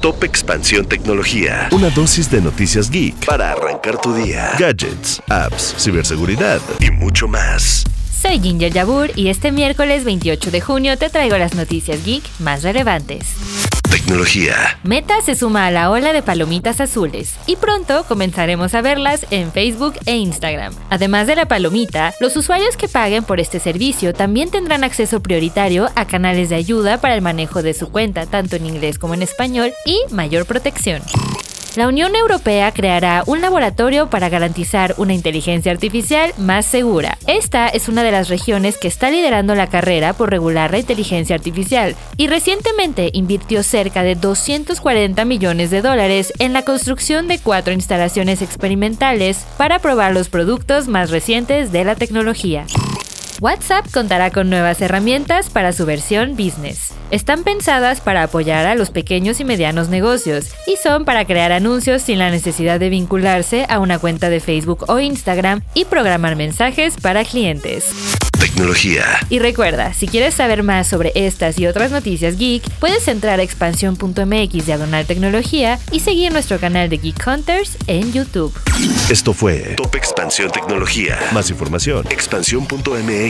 Top Expansión Tecnología. Una dosis de noticias geek para arrancar tu día. Gadgets, apps, ciberseguridad y mucho más. Soy Ginger Yabur y este miércoles 28 de junio te traigo las noticias geek más relevantes. Tecnología. Meta se suma a la ola de palomitas azules y pronto comenzaremos a verlas en Facebook e Instagram. Además de la palomita, los usuarios que paguen por este servicio también tendrán acceso prioritario a canales de ayuda para el manejo de su cuenta, tanto en inglés como en español, y mayor protección. La Unión Europea creará un laboratorio para garantizar una inteligencia artificial más segura. Esta es una de las regiones que está liderando la carrera por regular la inteligencia artificial y recientemente invirtió cerca de 240 millones de dólares en la construcción de cuatro instalaciones experimentales para probar los productos más recientes de la tecnología. WhatsApp contará con nuevas herramientas para su versión business. Están pensadas para apoyar a los pequeños y medianos negocios y son para crear anuncios sin la necesidad de vincularse a una cuenta de Facebook o Instagram y programar mensajes para clientes. Tecnología. Y recuerda, si quieres saber más sobre estas y otras noticias geek, puedes entrar a expansión.mx diagonal tecnología y seguir nuestro canal de Geek Hunters en YouTube. Esto fue Top Expansión Tecnología. Más información. Expansión.mx